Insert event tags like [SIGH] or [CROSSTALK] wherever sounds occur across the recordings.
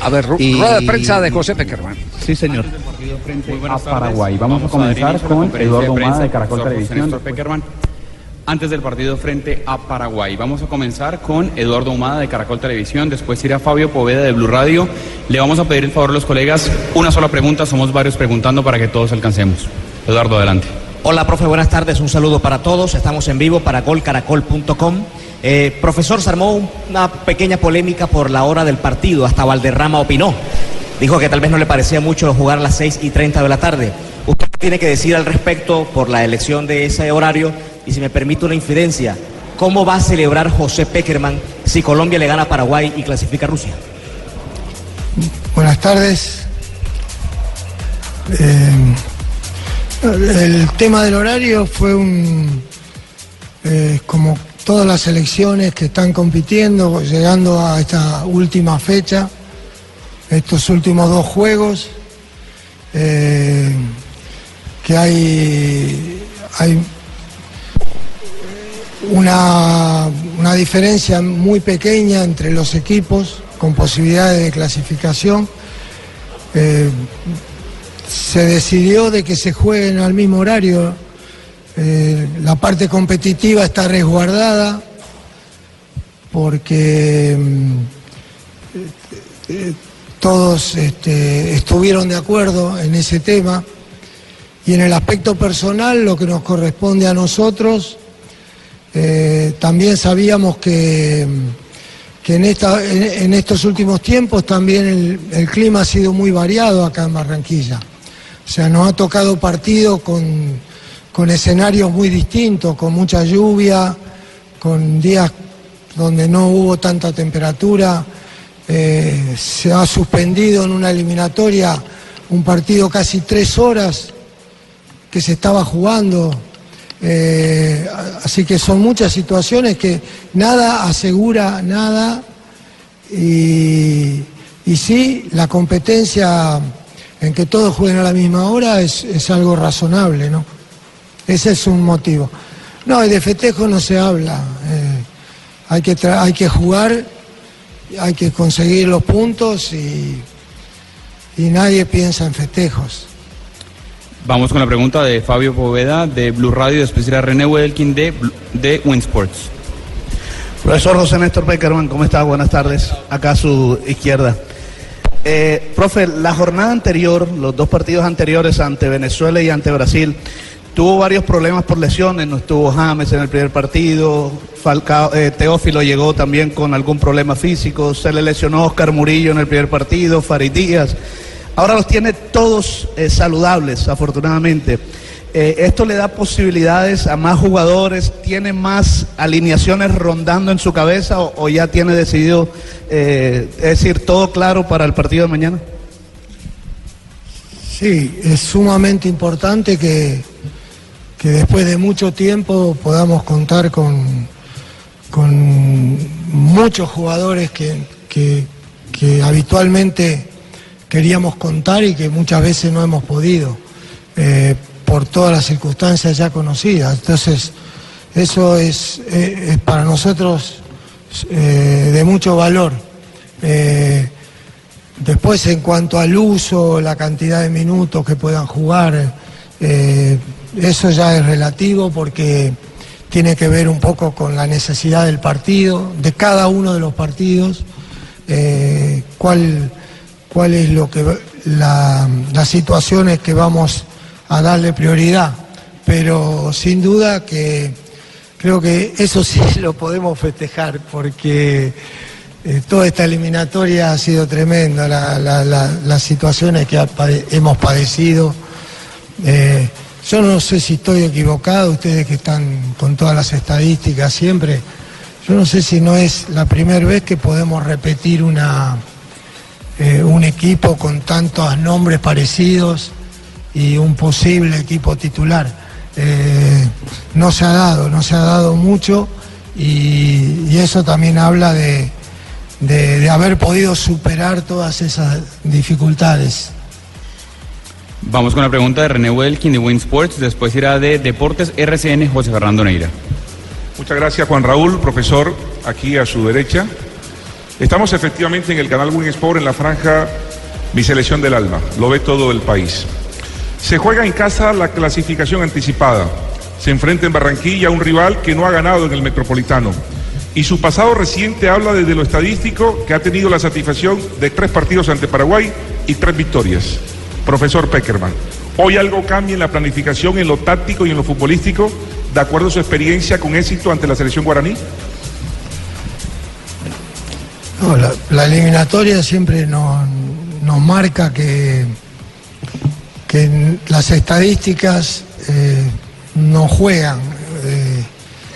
A ver, ru- Y- rueda de prensa de José Peckerman. Sí, señor. Muy buenas a tardes. Paraguay. Vamos a comenzar con Eduardo de prensa de Caracol Televisión. Peckerman. Antes del partido frente a Paraguay. Vamos a comenzar con Eduardo Humada de Caracol Televisión, después irá Fabio Poveda de Blue Radio. Le vamos a pedir el favor a los colegas una sola pregunta, somos varios preguntando para que todos alcancemos. Eduardo, adelante. Hola, profe, buenas tardes. Un saludo para todos. Estamos en vivo para golcaracol.com. Eh, profesor, se armó un- una pequeña polémica por la hora del partido. Hasta Valderrama opinó. Dijo que tal vez no le parecía mucho jugar a las 6 y 30 de la tarde. Usted tiene que decir al respecto por la elección de ese horario y si me permite una infidencia. ¿Cómo va a celebrar José Peckerman si Colombia le gana a Paraguay y clasifica a Rusia? Buenas tardes. Eh, el tema del horario fue un, eh, como todas las elecciones que están compitiendo, llegando a esta última fecha, estos últimos dos juegos, eh, que hay, hay una, una diferencia muy pequeña entre los equipos con posibilidades de clasificación. Eh, se decidió de que se jueguen al mismo horario. Eh, la parte competitiva está resguardada porque mm, eh, todos este, estuvieron de acuerdo en ese tema y en el aspecto personal lo que nos corresponde a nosotros eh, también sabíamos que, que en, esta, en estos últimos tiempos también el, el clima ha sido muy variado acá en Barranquilla. O sea, nos ha tocado partido con, con escenarios muy distintos, con mucha lluvia, con días donde no hubo tanta temperatura. Eh, se ha suspendido en una eliminatoria un partido casi tres horas que se estaba jugando. Eh, así que son muchas situaciones que nada asegura nada y, sí, la competencia en que todos jueguen a la misma hora es, es algo razonable, ¿no? Ese es un motivo. No, y de festejo no se habla. eh, hay, que tra- hay que jugar, hay que conseguir los puntos y, y nadie piensa en festejos. Vamos con la pregunta de Fabio Poveda de Blue Radio, después irá René Wedelkin de, de Winsports. Profesor José Néstor Peckerman, ¿cómo está? Buenas tardes. Acá a su izquierda. Eh, profe, la jornada anterior, los dos partidos anteriores ante Venezuela y ante Brasil, tuvo varios problemas por lesiones. No estuvo James en el primer partido, eh, Teófilo llegó también con algún problema físico, se le lesionó Oscar Murillo en el primer partido, Farid Díaz. Ahora los tiene todos eh, saludables, afortunadamente. Eh, esto le da posibilidades a más jugadores, tiene más alineaciones rondando en su cabeza o, ya tiene decidido, decir, todo claro para el partido de mañana. Sí, es sumamente importante que, que después de mucho tiempo podamos contar con, con muchos jugadores que, que- habitualmente queríamos contar y que muchas veces no hemos podido eh, por todas las circunstancias ya conocidas. Entonces, eso es, eh, es para nosotros eh, de mucho valor. Después, en cuanto al uso, la cantidad de minutos que puedan jugar, eh, eso ya es relativo porque tiene que ver un poco con la necesidad del partido, de cada uno de los partidos, eh, cuál, cuál es lo que la- las situaciones que vamos a darle prioridad. Pero sin duda que creo que eso sí [LAUGHS] lo podemos festejar porque eh, toda esta eliminatoria ha sido tremenda, la- la- la- las situaciones que hemos padecido. Eh, yo no sé si estoy equivocado, ustedes que están con todas las estadísticas siempre, yo no sé si no es la primera vez que podemos repetir una, equipo con tantos nombres parecidos y un posible equipo titular. Eh, no se ha dado, no se ha dado mucho y, eso también habla de- de haber podido superar todas esas dificultades. Vamos con la pregunta de René Welkin de Win Sports, después irá de Deportes RCN José Fernando Neira. Muchas gracias Juan Raúl, profesor, aquí a su derecha. Estamos efectivamente en el canal Win Sport en la franja Mi Selección del Alma, lo ve todo el país. Se juega en casa la clasificación anticipada. Se enfrenta en Barranquilla a un rival que no ha ganado en el Metropolitano. Y su pasado reciente habla desde lo estadístico que ha tenido la satisfacción de tres partidos ante Paraguay y tres victorias. Profesor Peckerman, ¿hoy algo cambia en la planificación, en lo táctico y en lo futbolístico, de acuerdo a su experiencia con éxito ante la selección guaraní? La, eliminatoria siempre nos, marca que, las estadísticas eh, no juegan, eh,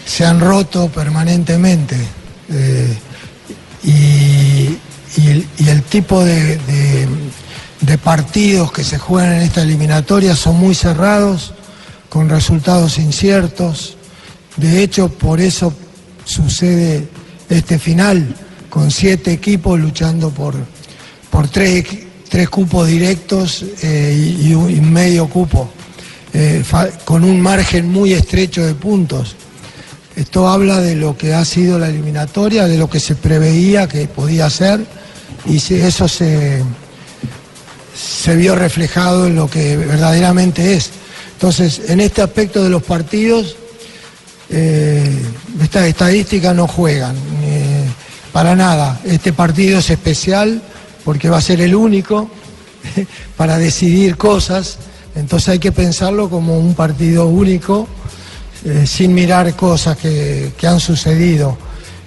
se han roto permanentemente. eh, y, el, tipo de- de partidos que se juegan en esta eliminatoria son muy cerrados, con resultados inciertos. De hecho, por eso sucede este final, con siete equipos luchando por, por tres, tres cupos directos eh, y, medio cupo, eh, con un margen muy estrecho de puntos. Esto habla de lo que ha sido la eliminatoria, de lo que se preveía que podía ser, y se- eso se, se vio reflejado en lo que verdaderamente es. Entonces, en este aspecto de los partidos, eh, estas estadísticas no juegan eh, para nada. Este partido es especial porque va a ser el único [LAUGHS] para decidir cosas, entonces hay que pensarlo como un partido único, eh, sin mirar cosas que, que han sucedido.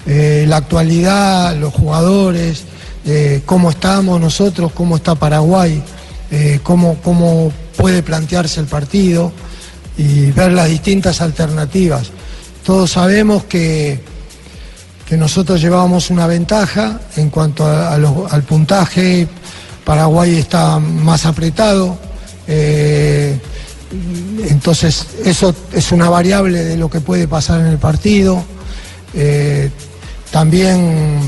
La actualidad, los jugadores, eh, cómo estamos nosotros, cómo está Paraguay, eh, cómo, cómo puede plantearse el partido y ver las distintas alternativas. Todos sabemos que, que nosotros llevábamos una ventaja en cuanto al puntaje, Paraguay está más apretado, eh, entonces eso es una variable de lo que puede pasar en el partido. También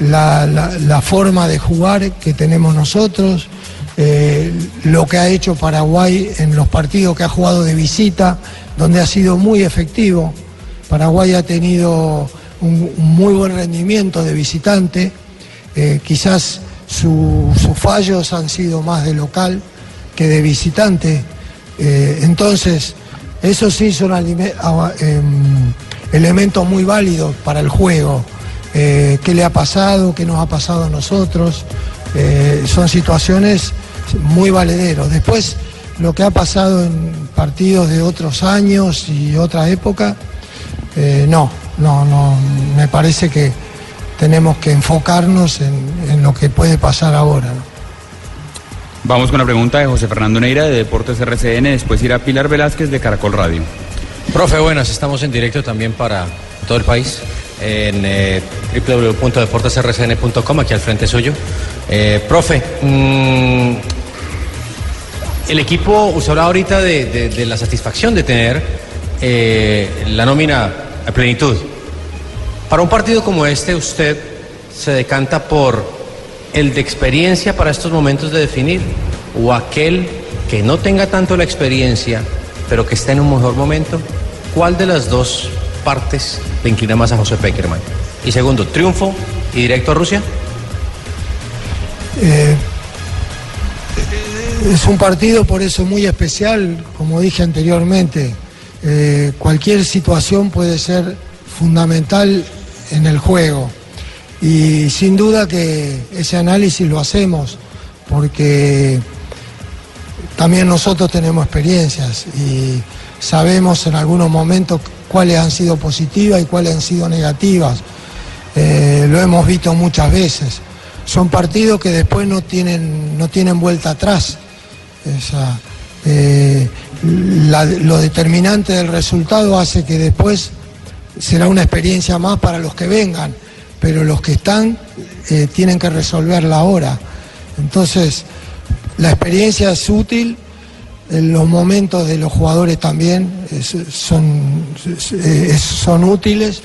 la, forma de jugar que tenemos nosotros, eh, lo que ha hecho Paraguay en los partidos que ha jugado de visita, donde ha sido muy efectivo. Paraguay ha tenido un, muy buen rendimiento de visitante, eh, quizás su- sus fallos han sido más de local que de visitante. Eh, entonces, eso sí son em, elementos muy válidos para el juego. Eh, ¿Qué le ha pasado? ¿Qué nos ha pasado a nosotros? Eh, son situaciones muy valederos. Después, lo que ha pasado en partidos de otros años y otra época, eh, no, no, no, me parece que tenemos que enfocarnos en, en lo que puede pasar ahora. ¿no? Vamos con la pregunta de José Fernando Neira de Deportes RCN, después irá Pilar Velázquez de Caracol Radio. Profe, buenas, estamos en directo también para todo el país en eh, www.deportesrcn.com, aquí al frente suyo. Eh, profe, mm, el equipo, usted hablaba ahorita de, de- de la satisfacción de tener eh, la nómina a plenitud. Para un partido como este, usted se decanta por el de experiencia para estos momentos de definir o aquel que no tenga tanto la experiencia, pero que está en un mejor momento. ¿Cuál de las dos partes le inclina más a José Peckerman? Y segundo, triunfo y directo a Rusia. Eh, es un partido por eso muy especial, como dije anteriormente. Eh, cualquier situación puede ser fundamental en el juego. Y sin duda que ese análisis lo hacemos porque también nosotros tenemos experiencias y sabemos en algunos momentos cuáles han sido positivas y cuáles han sido negativas. Eh, lo hemos visto muchas veces. Son partidos que después no tienen, no tienen vuelta atrás. O sea, eh, lo determinante del resultado hace que después será una experiencia más para los que vengan, pero los que están eh, tienen que resolverla ahora. Entonces, la experiencia es útil, los momentos de los jugadores también son, son útiles,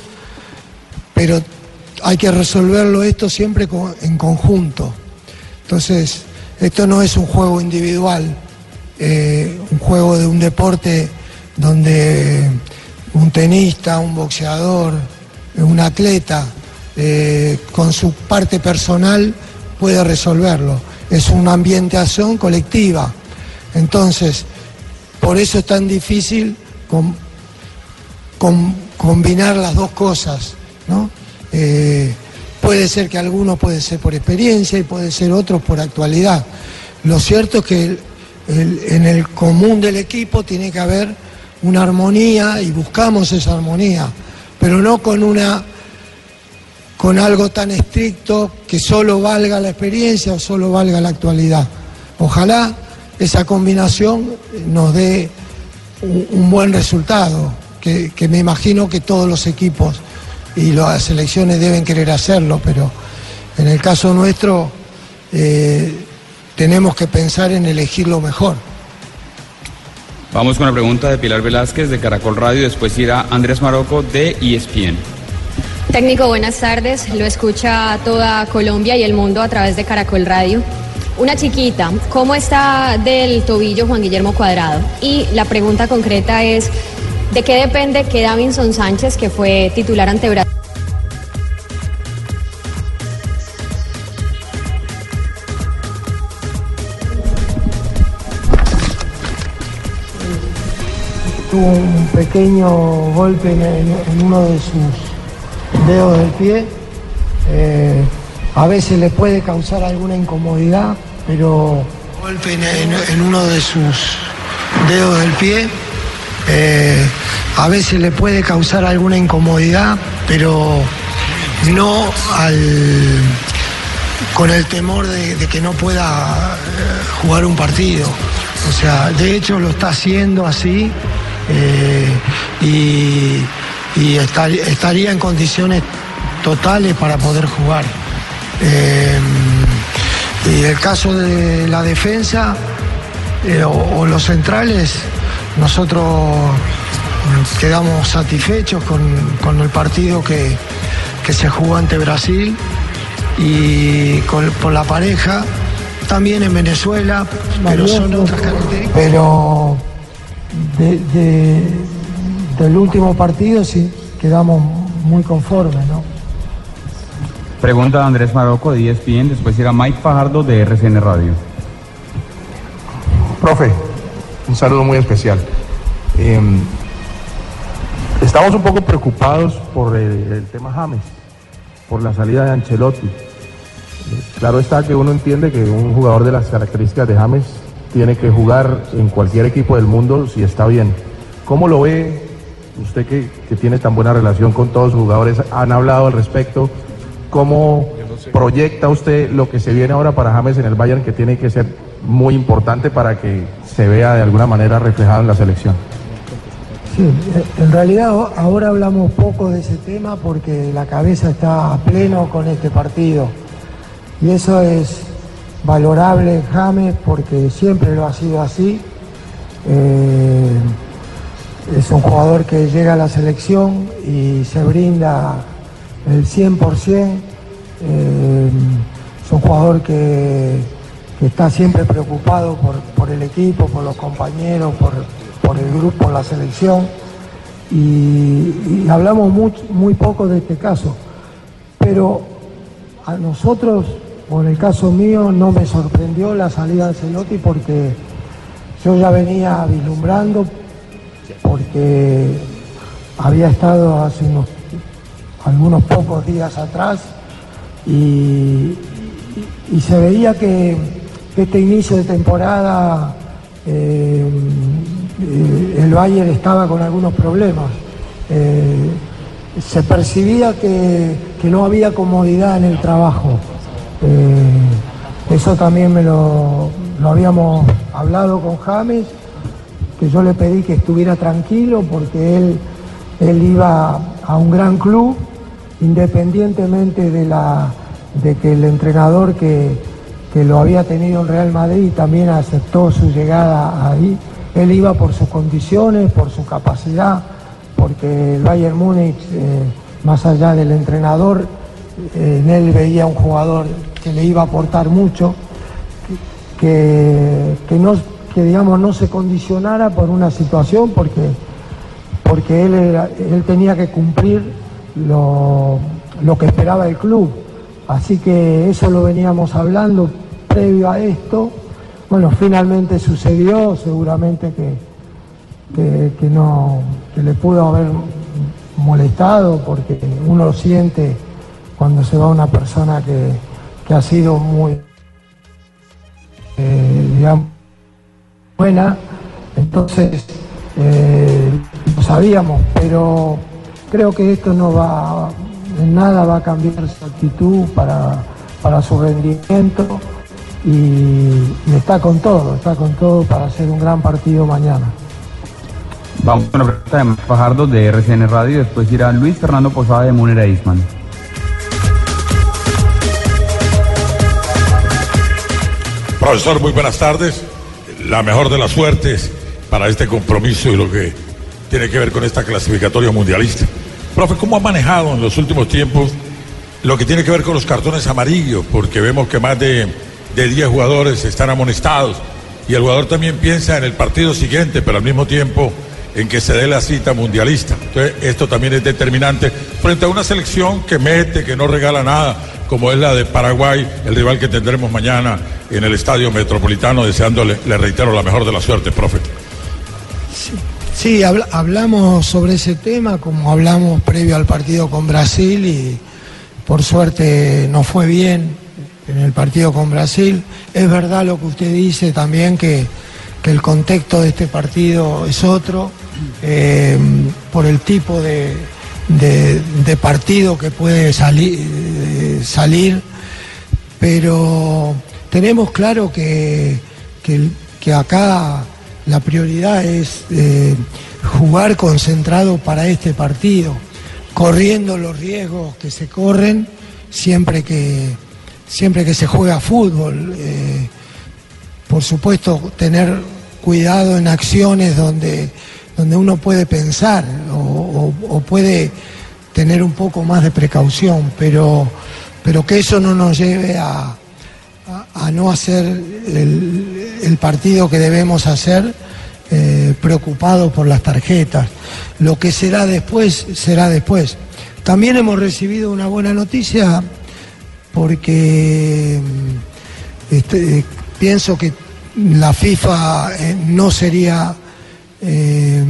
pero hay que resolverlo esto siempre en conjunto. Entonces, esto no es un juego individual, eh, un juego de un deporte donde un tenista, un boxeador, un atleta, eh, con su parte personal puede resolverlo. Es una ambientación colectiva. Entonces, por eso es tan difícil com- com- combinar las dos cosas, ¿no? Eh, puede ser que algunos puede ser por experiencia y puede ser otros por actualidad. Lo cierto es que en el común del equipo tiene que haber una armonía y buscamos esa armonía, pero no con una con algo tan estricto que solo valga la experiencia o solo valga la actualidad. Ojalá esa combinación nos dé un, un buen resultado, que, que me imagino que todos los equipos y las selecciones deben querer hacerlo, pero en el caso nuestro eh, tenemos que pensar en elegir lo mejor. Vamos con la pregunta de Pilar Velázquez de Caracol Radio, después irá Andrés Maroco de ESPN. Técnico, buenas tardes. Lo escucha toda Colombia y el mundo a través de Caracol Radio. Una chiquita, ¿cómo está del tobillo Juan Guillermo Cuadrado? Y la pregunta concreta es, ¿de qué depende que Davinson Sánchez, que fue titular ante Brasil, tuvo un pequeño golpe en, uno de sus dedos del pie. Eh, a veces le puede causar alguna incomodidad, pero golpe en, uno de sus dedos del pie. Eh, a veces le puede causar alguna incomodidad, pero no al con el temor de, que no pueda eh, jugar un partido. O sea, de hecho lo está haciendo así eh, y, y estar- estaría en condiciones totales para poder jugar. Eh, y el caso de la defensa eh, o, o los centrales, nosotros mm, quedamos satisfechos con, con el partido que, que se jugó ante Brasil y con, por la pareja, también en Venezuela, pero son otras características. Pero de- de- del último partido sí quedamos muy conformes, ¿no? Pregunta de Andrés Maroco de ESPN, después irá Mike Fajardo de RCN Radio. Profe, un saludo muy especial. Eh, estamos un poco preocupados por el, tema James, por la salida de Ancelotti. Eh, Claro está que uno entiende que un jugador de las características de James tiene que jugar en cualquier equipo del mundo si está bien. ¿Cómo lo ve usted que, que tiene tan buena relación con todos los jugadores? ¿Han hablado al respecto? ¿Cómo proyecta usted lo que se viene ahora para James en el Bayern que tiene que ser muy importante para que se vea de alguna manera reflejado en la selección? Sí, en realidad ahora hablamos poco de ese tema porque la cabeza está a pleno con este partido. Y eso es valorable en James porque siempre lo ha sido así. Eh, es un jugador que llega a la selección y se brinda el 100%. Eh, es un jugador que, está siempre preocupado por, por el equipo, por los compañeros, por, por el grupo, por la selección. Y, hablamos muy, muy poco de este caso. Pero a nosotros, en el caso mío, no me sorprendió la salida de Ancelotti porque yo ya venía vislumbrando, porque había estado hace unos, algunos pocos días atrás y, se veía que, este inicio de temporada eh, el Bayern estaba con algunos problemas. Eh, se percibía que, que no había comodidad en el trabajo. Eh, eso también me lo, lo habíamos hablado con James, que yo le pedí que estuviera tranquilo porque él, él iba a un gran club, independientemente de, la, de que el entrenador que, que lo había tenido en Real Madrid también aceptó su llegada ahí. Él iba por sus condiciones, por su capacidad, porque el Bayern Múnich, eh, más allá del entrenador, eh, en él veía un jugador que le iba a aportar mucho, que, que no, que digamos no se condicionara por una situación, porque, porque él, él tenía que cumplir lo, lo que esperaba el club. Así que eso lo veníamos hablando previo a esto. Bueno, finalmente sucedió, seguramente que, que, no, que le pudo haber molestado porque uno lo siente cuando se va una persona que, que ha sido muy, eh, digamos, buena. Entonces, eh, lo sabíamos, pero creo que esto no va, en nada va a cambiar su actitud para, para su rendimiento y, y está con todo, está con todo para hacer un gran partido mañana. Vamos con la pregunta de Max Fajardo de RCN Radio. Después irá Luis Fernando Posada de Munera Eastman. Profesor, muy buenas tardes. La mejor de las suertes para este compromiso y lo que tiene que ver con esta clasificatoria mundialista. Profe, ¿cómo ha manejado en los últimos tiempos lo que tiene que ver con los cartones amarillos? Porque vemos que más de, de 10 jugadores están amonestados y el jugador también piensa en el partido siguiente, pero al mismo tiempo en que se dé la cita mundialista. Entonces, esto también es determinante frente a una selección que mete, que no regala nada, como es la de Paraguay, el rival que tendremos mañana en el Estadio Metropolitano, deseándole, le reitero, la mejor de la suerte, profe. Sí, habla- hablamos sobre ese tema como hablamos previo al partido con Brasil y por suerte no fue bien en el partido con Brasil. Es verdad lo que usted dice también que, que el contexto de este partido es otro eh, por el tipo de, de- partido que puede salir, eh, salir pero tenemos claro que- que acá la prioridad es eh, jugar concentrado para este partido, corriendo los riesgos que se corren siempre que, siempre que se juega fútbol. eh, por supuesto, tener cuidado en acciones donde, donde uno puede pensar o, puede tener un poco más de precaución, pero, pero que eso no nos lleve a, a- a no hacer el, el partido que debemos hacer eh, preocupado por las tarjetas. Lo que será después, será después. También hemos recibido una buena noticia porque mm, este, pienso que la FIFA eh, no sería eh,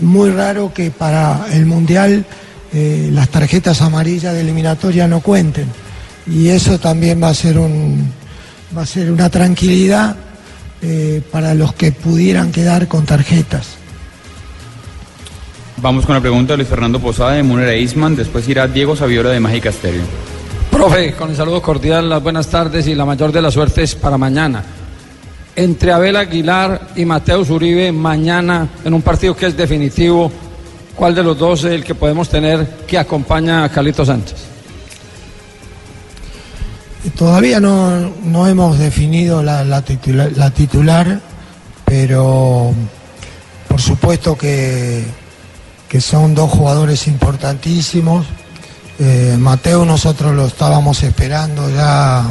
muy raro que para el Mundial eh, las tarjetas amarillas de eliminatoria no cuenten. Y eso también va a ser, un, va a ser una tranquilidad eh, para los que pudieran quedar con tarjetas. Vamos con la pregunta de Luis Fernando Posada de Munera Eastman. Después irá Diego Saviola de Mágica Stereo. Profe, con el saludo cordial, las buenas tardes y la mayor de las suertes para mañana. Entre Abel Aguilar y Mateus Uribe, mañana en un partido que es definitivo, ¿cuál de los dos es el que podemos tener que acompaña a Carlito Sánchez? Todavía no, no hemos definido la, la la titular, pero por supuesto que, que son dos jugadores importantísimos. Eh, Mateo nosotros lo estábamos esperando ya,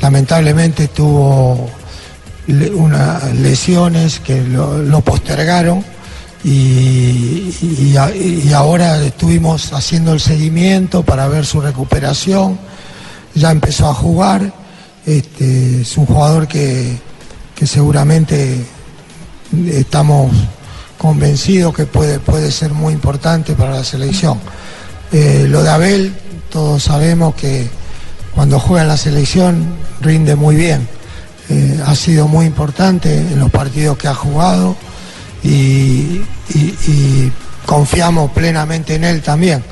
lamentablemente tuvo unas lesiones que lo, postergaron y ahora estuvimos haciendo el seguimiento para ver su recuperación ya empezó a jugar, este, es un jugador que, que seguramente estamos convencidos que puede, puede ser muy importante para la selección. Eh, lo de Abel, todos sabemos que cuando juega en la selección rinde muy bien. Eh, ha sido muy importante en los partidos que ha jugado y, confiamos plenamente en él también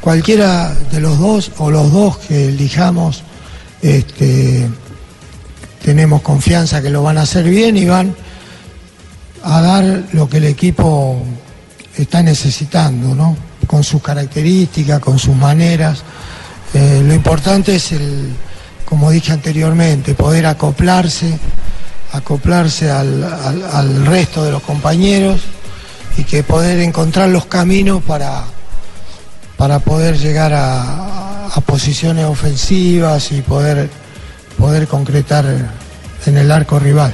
cualquiera de los dos o los dos que elijamos, este, tenemos confianza que lo van a hacer bien y van a dar lo que el equipo está necesitando, ¿no? Con sus características, con sus maneras. Eh, lo importante es el, como dije anteriormente, poder acoplarse, acoplarse al, al- al resto de los compañeros y que poder encontrar los caminos para, para poder llegar a, posiciones ofensivas y poder, poder concretar en el arco rival.